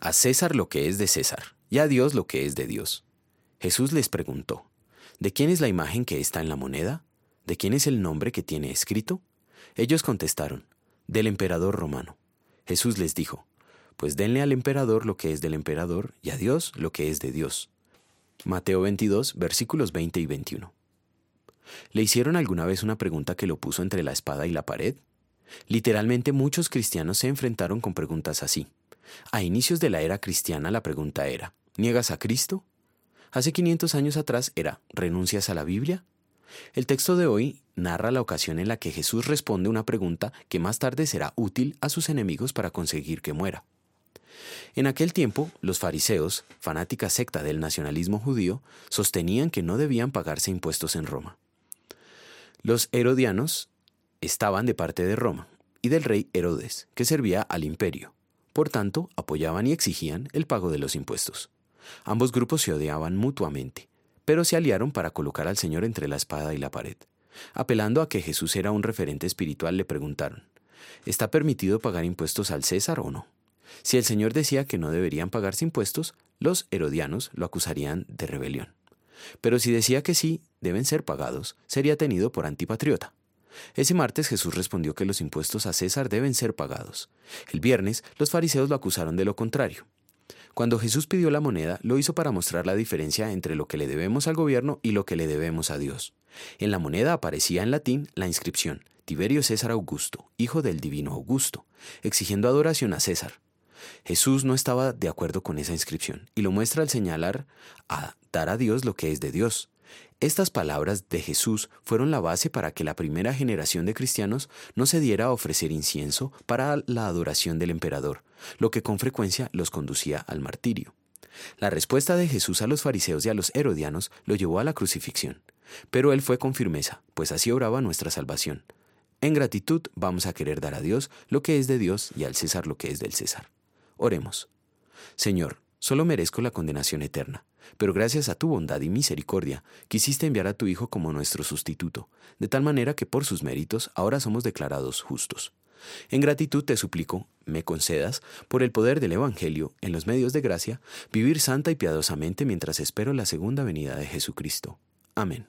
A César lo que es de César, y a Dios lo que es de Dios. Jesús les preguntó, ¿De quién es la imagen que está en la moneda? ¿De quién es el nombre que tiene escrito? Ellos contestaron, del emperador romano. Jesús les dijo, pues denle al emperador lo que es del emperador y a Dios lo que es de Dios. Mateo 22, versículos 20 y 21. ¿Le hicieron alguna vez una pregunta que lo puso entre la espada y la pared? Literalmente muchos cristianos se enfrentaron con preguntas así. A inicios de la era cristiana la pregunta era, ¿niegas a Cristo? Hace 500 años atrás era, ¿renuncias a la Biblia? El texto de hoy narra la ocasión en la que Jesús responde una pregunta que más tarde será útil a sus enemigos para conseguir que muera. En aquel tiempo, los fariseos, fanática secta del nacionalismo judío, sostenían que no debían pagarse impuestos en Roma. Los herodianos estaban de parte de Roma y del rey Herodes, que servía al imperio. Por tanto, apoyaban y exigían el pago de los impuestos. Ambos grupos se odiaban mutuamente, pero se aliaron para colocar al Señor entre la espada y la pared. Apelando a que Jesús era un referente espiritual, le preguntaron, ¿está permitido pagar impuestos al César o no? Si el Señor decía que no deberían pagarse impuestos, los herodianos lo acusarían de rebelión. Pero si decía que sí, deben ser pagados, sería tenido por antipatriota. Ese martes Jesús respondió que los impuestos a César deben ser pagados. El viernes los fariseos lo acusaron de lo contrario. Cuando Jesús pidió la moneda, lo hizo para mostrar la diferencia entre lo que le debemos al gobierno y lo que le debemos a Dios. En la moneda aparecía en latín la inscripción Tiberio César Augusto, hijo del divino Augusto, exigiendo adoración a César. Jesús no estaba de acuerdo con esa inscripción y lo muestra al señalar a dar a Dios lo que es de Dios. Estas palabras de Jesús fueron la base para que la primera generación de cristianos no se diera a ofrecer incienso para la adoración del emperador, lo que con frecuencia los conducía al martirio. La respuesta de Jesús a los fariseos y a los herodianos lo llevó a la crucifixión, pero él fue con firmeza, pues así obraba nuestra salvación. En gratitud vamos a querer dar a Dios lo que es de Dios y al César lo que es del César. Oremos. Señor, solo merezco la condenación eterna pero gracias a tu bondad y misericordia quisiste enviar a tu Hijo como nuestro sustituto, de tal manera que por sus méritos ahora somos declarados justos. En gratitud te suplico, me concedas, por el poder del Evangelio, en los medios de gracia, vivir santa y piadosamente mientras espero la segunda venida de Jesucristo. Amén.